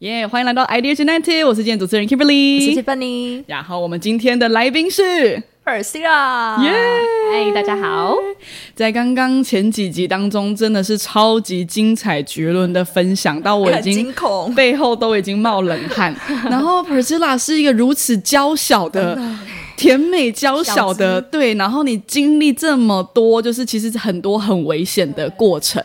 耶欢迎来到 Idea United，我是今天主持人 Kimberly，谢谢 Bunny，然后我们今天的来宾是，尔西啦，耶、嗨，大家好。在刚刚前几集当中，真的是超级精彩绝伦的分享，到我已很经惊恐，背后都已经冒冷汗。然后 Priscilla 是一个如此娇小的。甜美娇小的，对，然后你经历这么多，就是其实很多很危险的过程，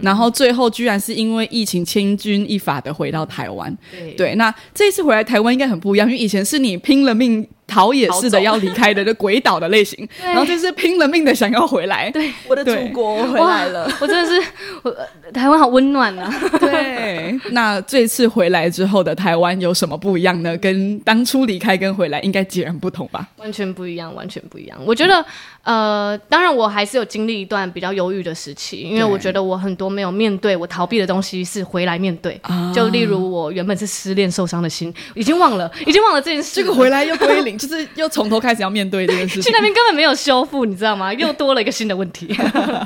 然后最后居然是因为疫情千钧一发的回到台湾，对，那这一次回来台湾应该很不一样，因为以前是你拼了命逃也似的要离开的，就鬼岛的类型，然后这是拼了命的想要回来，对，我的祖国回来了，我真的是，我呃台湾好温暖啊。对，那这次回来之后的台湾有什么不一样呢？跟当初离开跟回来应该截然不同吧？完全不一样，完全不一样。我觉得，呃，当然我还是有经历一段比较忧郁的时期，因为我觉得我很多没有面对、我逃避的东西是回来面对。就例如我原本是失恋受伤的心，已经忘了，已经忘了这件事。这个回来又归零，就是又从头开始要面对这件事情。去那边根本没有修复，你知道吗？又多了一个新的问题。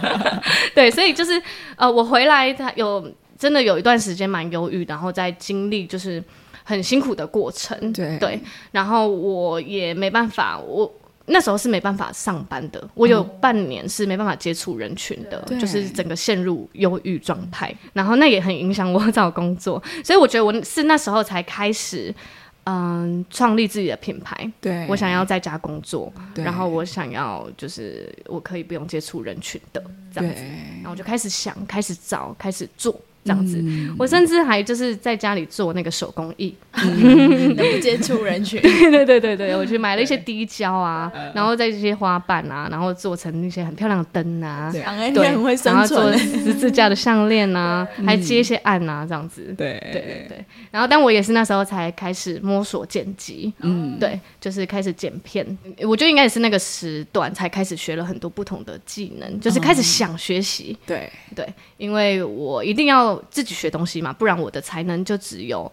对，所以就是呃，我回来他有真的有一段时间蛮忧郁，然后在经历就是。很辛苦的过程，对对，然后我也没办法，我那时候是没办法上班的，我有半年是没办法接触人群的，就是整个陷入忧郁状态，然后那也很影响我找工作，所以我觉得我是那时候才开始，嗯，创立自己的品牌，对。我想要在家工作，然后我想要就是我可以不用接触人群的这样子，然后我就开始想，开始找，开始做。这样子，我甚至还就是在家里做那个手工艺，能不接触人群。对对对对对，我去买了一些滴胶啊，然后在这些花瓣啊，然后做成那些很漂亮的灯啊，对，很会生存。然后做十字架的项链啊，还接一些案啊，这样子。对对对对。然后，但我也是那时候才开始摸索剪辑，嗯，对，就是开始剪片。我觉得应该也是那个时段才开始学了很多不同的技能，就是开始想学习。对对，因为我一定要。自己学东西嘛，不然我的才能就只有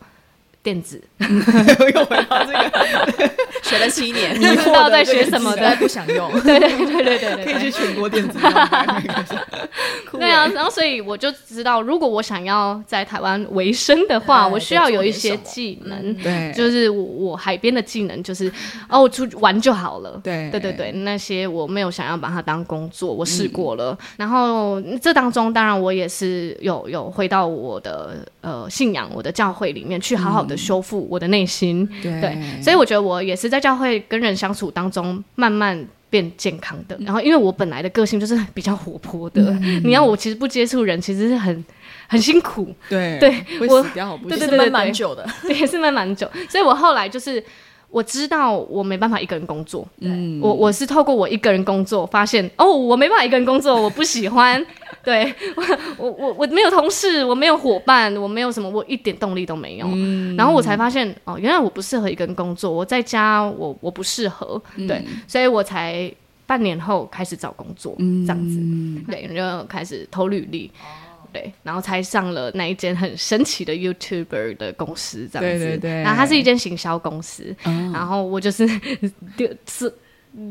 电子。又回到这个，学了七年，不知道在学什么的，不想用。对对对对对，可以去全国电子。对啊，然后所以我就知道，如果我想要在台湾维生的话，我需要有一些技能。对，就是我我海边的技能，就是哦，我出去玩就好了。对对对对，那些我没有想要把它当工作，我试过了。然后这当中，当然我也是有有回到我的呃信仰，我的教会里面去好好的修复我的内心。对，所以我觉得我也是在教会跟人相处当中慢慢。变健康的，然后因为我本来的个性就是比较活泼的，你要我其实不接触人，其实是很很辛苦。对，对我对对对，蛮久的，也是蛮蛮久。所以我后来就是我知道我没办法一个人工作，嗯，我我是透过我一个人工作发现，哦，我没办法一个人工作，我不喜欢。对我我我我没有同事，我没有伙伴，我没有什么，我一点动力都没有。然后我才发现哦，原来我不适合一个人工作，我在家我我不适合，对，所以我才半年后开始找工作，这样子，对，就开始投履历，对，然后才上了那一间很神奇的 YouTuber 的公司，这样子，对对对，然后它是一间行销公司，然后我就是 丢是。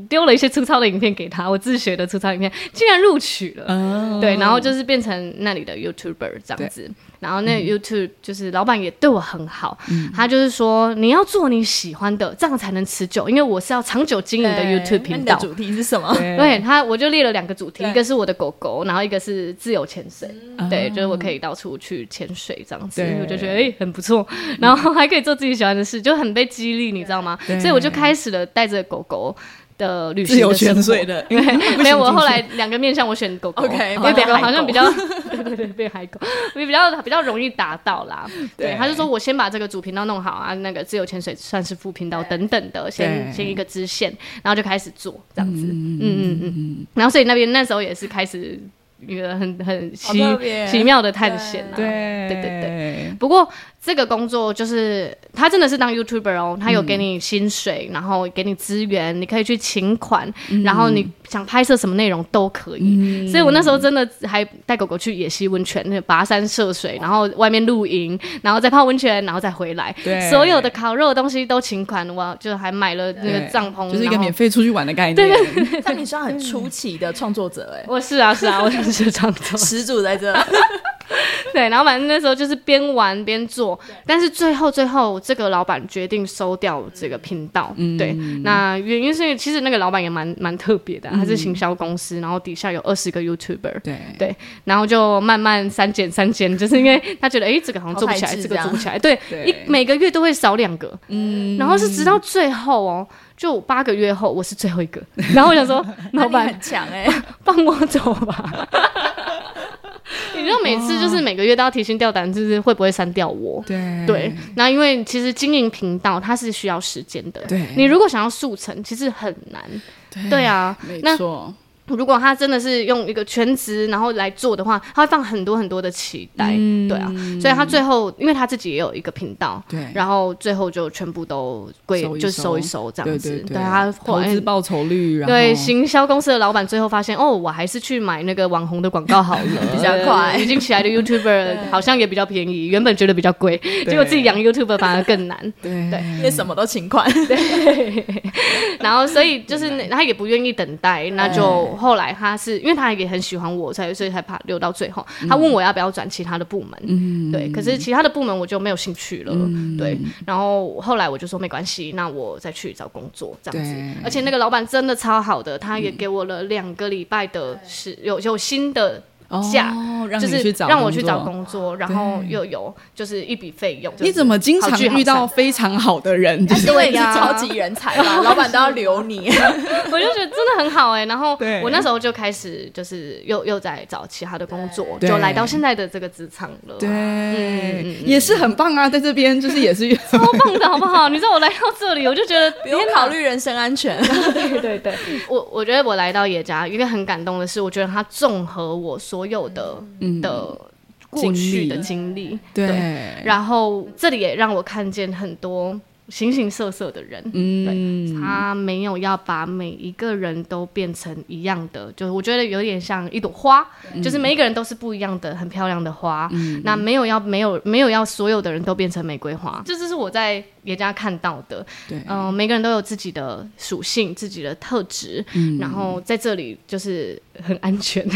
丢了一些粗糙的影片给他，我自学的粗糙影片竟然录取了，对，然后就是变成那里的 YouTuber 这样子，然后那 YouTube 就是老板也对我很好，他就是说你要做你喜欢的，这样才能持久，因为我是要长久经营的 YouTube 频道。主题是什么？对。他，我就列了两个主题，一个是我的狗狗，然后一个是自由潜水，对，就是我可以到处去潜水这样子，我就觉得哎很不错，然后还可以做自己喜欢的事，就很被激励，你知道吗？所以我就开始了带着狗狗。的旅行有潜水的，因为没有我后来两个面向我选狗狗，因为狗狗好像比较 对对对被海狗，也比较比较容易达到啦。对，他就说我先把这个主频道弄好啊，那个自由潜水算是副频道等等的，先先一个支线，然后就开始做这样子。嗯嗯嗯嗯。然后所以那边那时候也是开始一个很很奇奇妙的探险啊。对对对对。不过这个工作就是他真的是当 YouTuber 哦，他有给你薪水，然后给你资源，你可以去请款，然后你想拍摄什么内容都可以。所以我那时候真的还带狗狗去野溪温泉，那跋山涉水，然后外面露营，然后再泡温泉，然后再回来，对所有的烤肉的东西都请款，我就还买了那个对帐篷，就是一个免费出去玩的概念。对但你算很出奇的创作者哎，我是啊是啊，我是创作。始祖在这。对，然后反正那时候就是边玩边做，但是最后最后这个老板决定收掉这个频道。对，那原因是其实那个老板也蛮蛮特别的，他是行销公司，然后底下有二十个 YouTuber。对。对，然后就慢慢删减删减，就是因为 他觉得，哎，这个好像做不起来，这个做不起来，对，对一每个月都会少两个，嗯，然后是直到最后哦，就八个月后，我是最后一个，然后我想说，老板很强哎，放我走吧。你知道每次就是每个月都要提心吊胆，就是会不会删掉我？对对，那因为其实经营频道它是需要时间的。对你如果想要速成，其实很难。对啊，没那错，如果他真的是用一个全职然后来做的话，他会放很多很多的期待。嗯。对啊，所以他最后因为他自己也有一个频道，对。然后最后就全部都归就收一收这样子。对对对，他后来投资报酬率，然后对行销公司的老板最后发现，哦，我还是去买那个网红的广告好了，比较快呃已经起来的 YouTuber 好像也比较便宜，原本觉得比较贵，结果自己养 YouTuber 反而更难。对。对。因为什么都勤快。对。然后所以就是那他也不愿意等待，那就后来他是因为他也很喜欢我，才所以才怕留到最后。他问我要不要转其他的部门，嗯对，可是其他的部门我就没有兴趣了，对。然后后来我就说没关系，那我再去找工作这样子。而且那个老板真的超好的，他也给我了两个礼拜的是有有新的假。哦，让就是让我去找。工作，然后又有就是一笔费用。你怎么经常遇到非常好的人？就是因为你是呀超级人才嘛，老板都要留你。我就觉得真的很好哎、然后我那时候就开始就是又又在找其他的工作，就来到现在的这个职场了。对，嗯也是很棒啊，在这边就是也是 超棒的好不好？你知道我来到这里，我就觉得不用考虑人身安全。对对对，我我觉得我来到野家，一个很感动的是，我觉得他综合我所有的、的过去的经历，对，然后这里也让我看见很多形形色色的人，嗯，他没有要把每一个人都变成一样的，就是我觉得有点像一朵花，就是每一个人都是不一样的，很漂亮的花。那没有要没有没有要所有的人都变成玫瑰花，这就是我在别家看到的。对，嗯、每个人都有自己的属性、自己的特质，然后在这里就是很安全。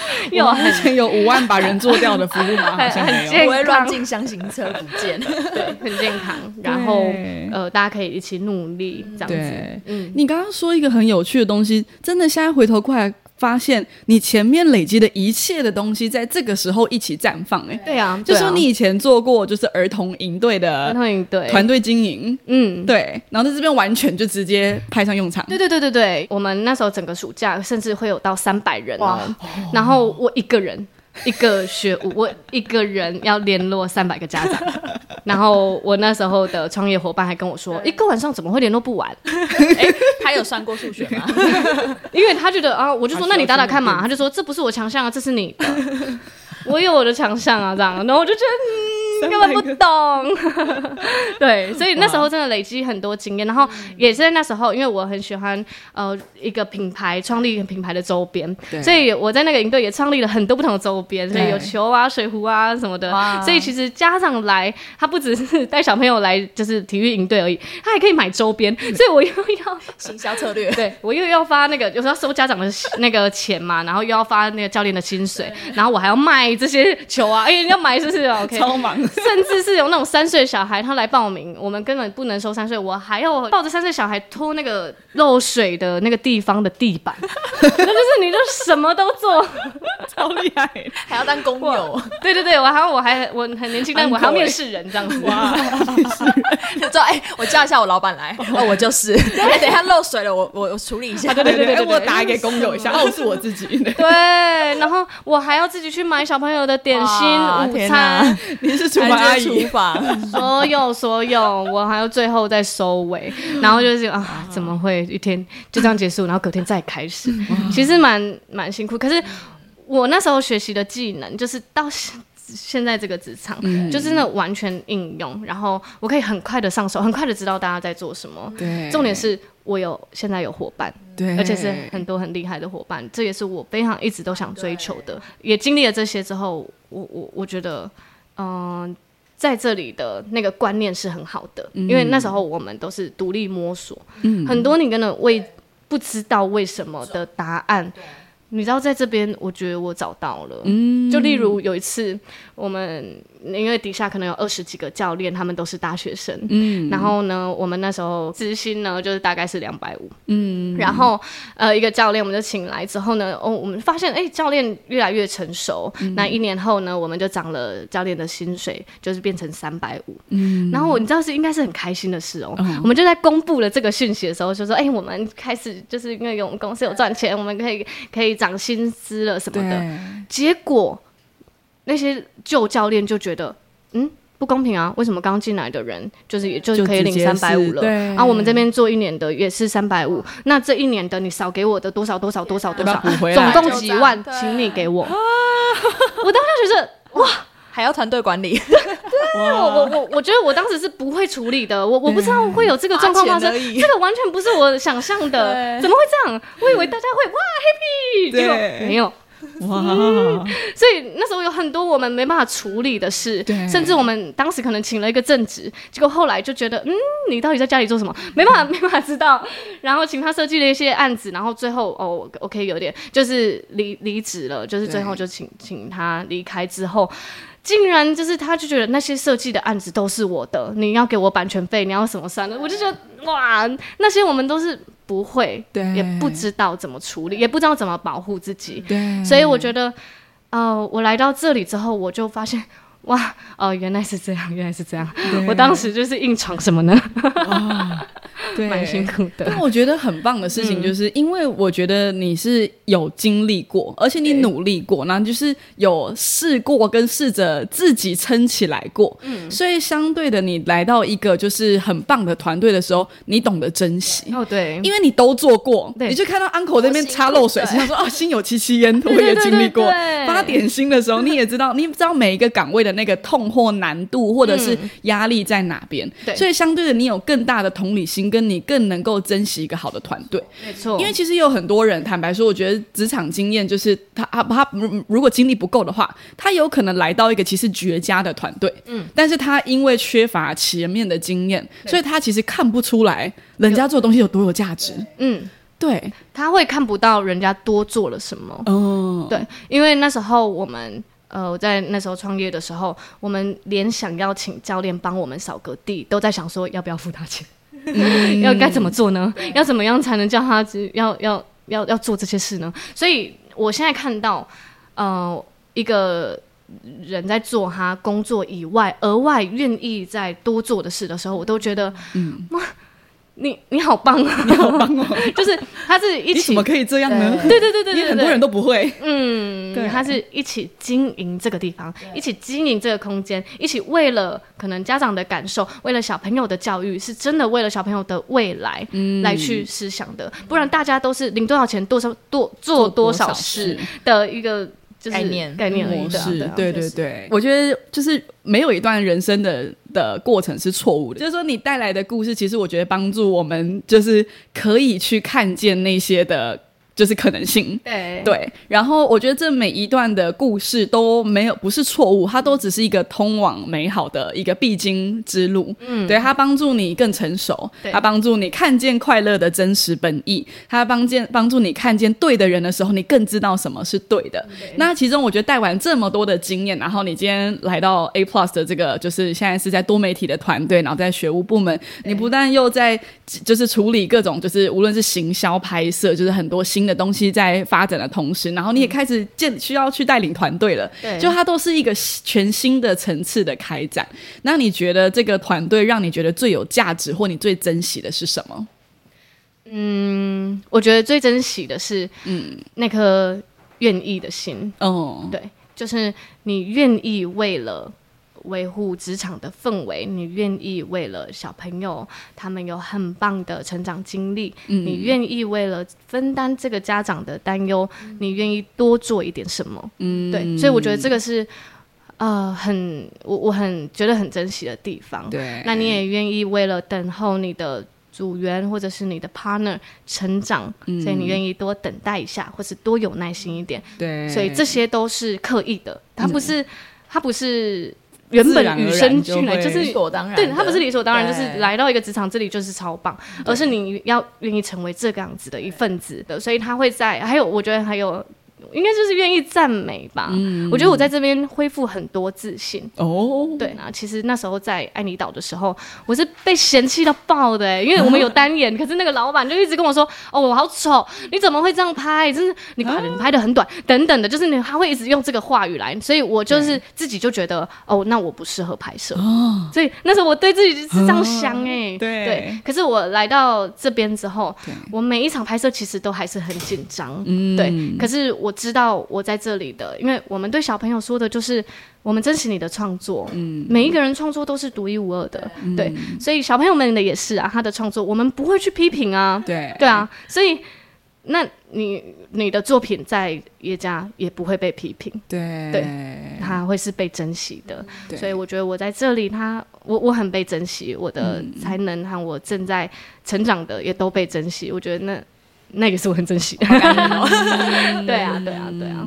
有我之前有五万把人做掉的服务吗？好像没有。不会乱进箱型车不见。对，很健康，然后呃，大家可以一起努力这样子对。嗯，你刚刚说一个很有趣的东西，真的现在回头过来发现，你前面累积的一切的东西，在这个时候一起绽放、哎、对啊，就说你以前做过就是儿童营队的儿的童营队。团队经营，嗯，对，然后在这边完全就直接派上用场。对对对对对，我们那时候整个暑假甚至会有到三百人哦，然后我一个人 一个学务，我一个人要联络三百个家长，然后我那时候的创业伙伴还跟我说，一个晚上怎么会联络不完？哎他有算过数学吗？因为他觉得啊，我就说那你打打看嘛，他就说这不是我强项啊，这是你的，我有我的强项啊，这样，然后我就觉得嗯，根本不懂，对，所以那时候真的累积很多经验，然后也是在那时候，因为我很喜欢呃一个品牌，创立一个品牌的周边，对。所以我在那个营队也创立了很多不同的周边，所以有球啊、水壶啊什么的哇，所以其实家长来，他不只是带小朋友来就是体育营队而已，他还可以买周边，所以我又要行销策略。对我又要发那个，有时候收家长的那个钱嘛，然后又要发那个教练的薪水，然后我还要卖这些球啊，哎、你要买是不是？OK，超忙，甚至是有那种三岁小孩他来报名，我们根本不能收三岁，我还要抱着三岁小孩拖那个漏水的那个地方的地板，那就是你就什么都做。超厉害。还要当工友，对对对，我还要我还我很年轻，但我还要面试人这样子。哇，就说哎，我叫一下我老板来，哦，我就是。哎，等一下漏水了，我我我处理一下。对对对，对我打给工友一下，哦，是我自己。对，然后我还要自己去买小朋友的点心、午餐，你是厨房阿姨厨姨，房，所有所有，我还要最后再收尾，然后就是啊，怎么会一天就这样结束，然后隔天再开始，其实蛮蛮辛苦。可是我那时候学习的技能，就是到现在这个职场，嗯。就真的完全应用，然后我可以很快的上手，很快的知道大家在做什么。对。重点是我有现在有伙伴，对，而且是很多很厉害的伙伴，这也是我非常一直都想追求的。也经历了这些之后，我我我觉得，嗯、在这里的那个观念是很好的，因为那时候我们都是独立摸索，嗯。很多你根本为不知道为什么的答案。你知道，在这边，我觉得我找到了。嗯。就例如有一次，我们因为底下可能有二十几个教练，他们都是大学生，嗯。然后呢，我们那时候资薪呢就是大概是两百五，嗯。然后呃一个教练我们就请来之后呢，哦我们发现哎教练越来越成熟，嗯。那一年后呢我们就涨了教练的薪水，就是变成三百五，嗯。然后我你知道是应该是很开心的事哦，我们就在公布了这个讯息的时候就说，哎我们开始就是因为我们公司有赚钱，我们可以可以涨薪资了什么的，对。结果那些旧教练就觉得，嗯，不公平啊！为什么刚进来的人就是也就是可以领三百五了，然后我们这边做一年的也是三百五，那这一年的你少给我的多少多少多少多少？总共几万请你给我。我当时觉得，哇，还要团队管理，对我我我我觉得我当时是不会处理的，我我不知道会有这个状况发生。这个完全不是我想象的，怎么会这样？我以为大家会哇 happy，结果没有。哇，所以那时候有很多我们没办法处理的事，甚至我们当时可能请了一个正职，结果后来就觉得，嗯，你到底在家里做什么？没办法，没办法知道。然后请他设计了一些案子，然后最后哦，OK，有点就是离离职了，就是最后就请请他离开之后。竟然就是，他就觉得那些设计的案子都是我的，你要给我版权费，你要什么算的？我就觉得哇，那些我们都是不会，对也不知道怎么处理，也不知道怎么保护自己。对，所以我觉得，呃，我来到这里之后，我就发现，哇，哦、原来是这样，原来是这样。我当时就是硬闯什么呢？对 蛮辛苦的。但我觉得很棒的事情，就是因为我觉得你是有经历过，而且你努力过，然后就是有试过跟试着自己撑起来过，嗯，所以相对的，你来到一个就是很棒的团队的时候，你懂得珍惜。哦，对，因为你都做过，对你就看到 uncle 那边擦漏水，对心想说哦，心有戚戚焉，我也经历过。发点心的时候，你也知道，你知道每一个岗位的那个痛或难度，或者是压力在哪边。对所以相对的，你有更大的同理心，跟你更能够珍惜一个好的团队。没错，因为其实有很多人，坦白说，我觉得职场经验就是他他他如如果经历不够的话，他有可能来到一个其实绝佳的团队，嗯，但是他因为缺乏前面的经验，所以他其实看不出来人家做的东西有多有价值。嗯，对，他会看不到人家多做了什么。嗯，对，因为那时候我们。呃，我在那时候创业的时候，我们连想要请教练帮我们扫个地，都在想说要不要付他钱，要该怎么做呢？要怎么样才能叫他只要要要要做这些事呢？所以我现在看到，呃，一个人在做他工作以外额外愿意再多做的事的时候，我都觉得，嗯，哇，你你好棒啊！你好棒哦！就是他是一起你怎么可以这样呢？对。对对对对很多人都不会。嗯，对。他是一起经营这个地方，一起经营这个空间，一起为了可能家长的感受，为了小朋友的教育，是真的为了小朋友的未来、嗯。来去思想的，不然大家都是领多少钱多少多做多少事的一个就是概念。概念而已模式，啊对对对，我觉得就是没有一段人生的的过程是错误的，就是说你带来的故事，其实我觉得帮助我们就是可以去看见那些的。就是可能性，对对。然后我觉得这每一段的故事都没有不是错误，它都只是一个通往美好的一个必经之路。嗯，对，它帮助你更成熟，对它帮助你看见快乐的真实本意，它帮见帮助你看见对的人的时候，你更知道什么是对的。那其中我觉得带完这么多的经验，然后你今天来到 A Plus 的这个，就是现在是在多媒体的团队，然后在学务部门，你不但又在就是处理各种就是无论是行销拍摄，就是很多新的东西在发展的同时，然后你也开始建需要去带领团队了，对。就它都是一个全新的层次的开展。那你觉得这个团队让你觉得最有价值或你最珍惜的是什么？嗯，我觉得最珍惜的是，嗯，那颗愿意的心，哦，对，就是你愿意为了维护职场的氛围，你愿意为了小朋友他们有很棒的成长经历，你愿意为了分担这个家长的担忧，你愿意多做一点什么？嗯对，所以我觉得这个是。呃很我我很觉得很珍惜的地方。对，那你也愿意为了等候你的组员或者是你的 partner 成长，所以你愿意多等待一下，或是多有耐心一点。对，所以这些都是刻意的，他不是他不是原本与生俱来，就是理所当然，对，他不是理所当然，就是来到一个职场这里就是超棒，而是你要愿意成为这个样子的一份子的，所以他会在，还有我觉得还有。应该就是愿意赞美吧。我觉得我在这边恢复很多自信。哦，对啊，其实那时候在爱尼岛的时候，我是被嫌弃到爆的、欸，因为我们有单眼，可是那个老板就一直跟我说：“哦，我好丑，你怎么会这样拍？真是你可能拍的很短，等等的，就是你他会一直用这个话语来，所以我就是自己就觉得哦，那我不适合拍摄。哦所以那时候我对自己是这样想哎、对对。可是我来到这边之后，我每一场拍摄其实都还是很紧张，嗯对。可是我知道我在这里的，因为我们对小朋友说的就是，我们珍惜你的创作，嗯，每一个人创作都是独一无二的，对。所以小朋友们的也是啊，他的创作我们不会去批评啊，对对啊。所以，那你你的作品在叶家也不会被批评，对对他会是被珍惜的。所以我觉得我在这里他，我我很被珍惜，我的才能和我正在成长的也都被珍惜。我觉得那那个是我很珍惜的。对啊，对啊，对啊，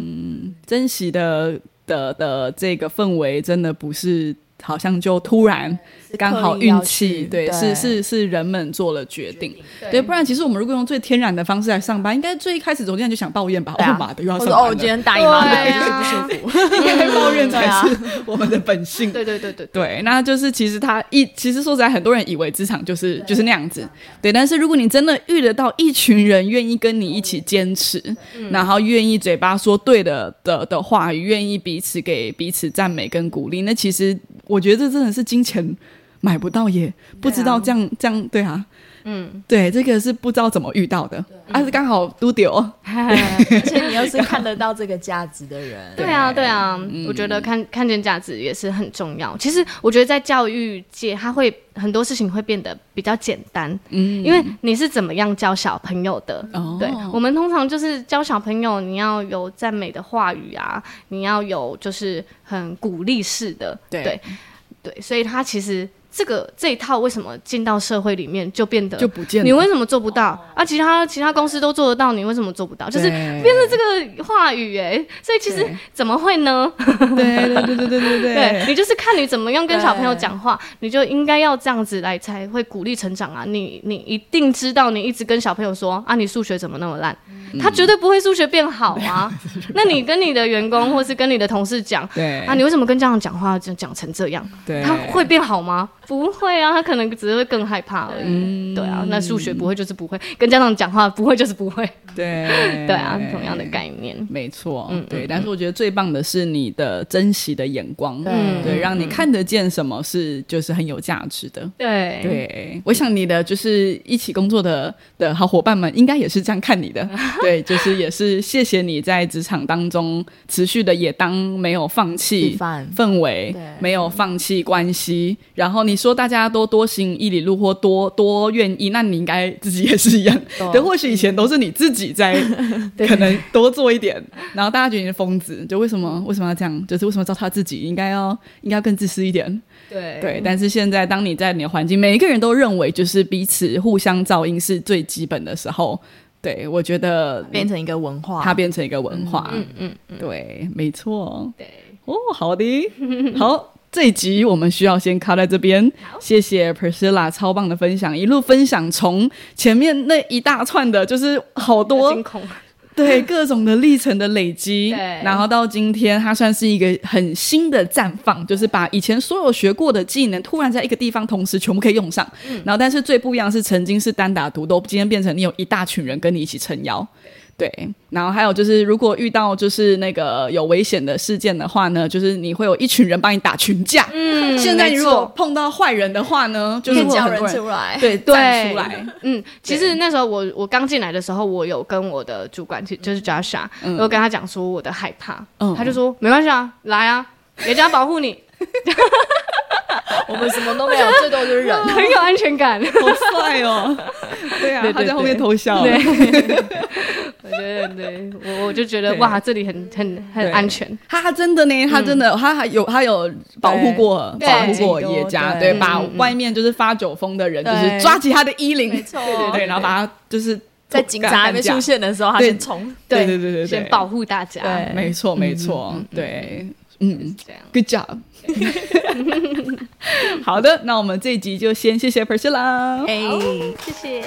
珍惜的的的这个氛围，真的不是好像就突然刚好运气，对，是是是人们做了决定，对，不然其实我们如果用最天然的方式来上班，应该最一开始总监就想抱怨吧，对啊哦妈的又要我说哦，今天大姨妈来了不舒服，因为抱怨 才是我们的本性。对对对对对，那就是其实他一，其实说实在，很多人以为职场就是就是那样子，对。但是如果你真的遇得到一群人愿意跟你一起坚持，然后愿意嘴巴说对的的的话语，愿意彼此给彼此赞美跟鼓励，那其实我觉得这真的是金钱买不到也不知道这样、这样对啊。嗯，对，这个是不知道怎么遇到的，啊，是刚好都丢，而且你又是看得到这个价值的人，对啊，对。啊，我觉得看看见价值也是很重要。其实我觉得在教育界，他会很多事情会变得比较简单，嗯，因为你是怎么样教小朋友的。哦。对我们通常就是教小朋友，你要有赞美的话语啊，你要有就是很鼓励式的，对。对对，所以他其实这个这一套为什么进到社会里面就变得就不见了。你为什么做不到啊？其他其他公司都做得到，你为什么做不到？就是对变成这个话语哎，所以其实怎么会呢？对对对对对对对 你就是看你怎么样跟小朋友讲话，你就应该要这样子来才会鼓励成长啊！你你一定知道，你一直跟小朋友说啊，你数学怎么那么烂？他绝对不会数学变好啊！那你跟你的员工 或是跟你的同事讲对啊，你为什么跟家长讲话就讲成这样？对，他会变好吗？不会啊，他可能只是会更害怕而已。对啊，那数学不会就是不会，跟家长讲话不会就是不会。对 对啊，同样的概念。没错，嗯对。但是我觉得最棒的是你的珍惜的眼光，嗯对，让你看得见什么是就是很有价值的。对对，我想你的就是一起工作的的好伙伴们，应该也是这样看你的。对，就是也是谢谢你在职场当中持续的也当没有放弃范氛围对，没有放弃关系。然后你说大家都多行一里路或多多愿意，那你应该自己也是一样。对，或许以前都是你自己在 可能多做一点，然后大家觉得你是疯子，就为什么为什么要这样？就是为什么糟蹋自己？应该要应该要更自私一点。对对，但是现在当你在你的环境，每一个人都认为就是彼此互相照应是最基本的时候，对我觉得变成一个文化，它变成一个文化。嗯嗯嗯，对，没错。对。哦，好的，好。这一集我们需要先卡在这边，谢谢 Priscilla 超棒的分享，一路分享从前面那一大串的，就是好多。对各种的历程的累积，对然后到今天，它算是一个很新的绽放，就是把以前所有学过的技能，突然在一个地方同时全部可以用上。然后，但是最不一样是，曾经是单打独斗，今天变成你有一大群人跟你一起撑腰。对，然后还有就是，如果遇到就是那个有危险的事件的话呢，就是你会有一群人帮你打群架。嗯现在你如果碰到坏人的话呢，就是叫人出来，对对站出来。嗯，其实那时候我我刚进来的时候，我有跟我的主管，其就是 Joshua，、我有跟他讲说我的害怕，嗯。他就说没关系啊，来啊，人家保护你，我们什么都没有，最多就是人。很有安全感。好帅哦！对啊，对对他在后面对偷笑。对，我觉得对。我我就觉得哇，这里很很很安全。他他真的呢，他真的，他还有他有保护过对。保护过对叶家，对对，把外面就是发酒疯的人，就是抓起他的衣领，没错。对对对，然后把他就是在警察还没出，现的时候，他对。先冲。对对对对对。先保护大家。对没错没错，对，嗯这样。，Good job。好的，那我们这一集就先谢谢 Priscilla。哎。谢谢。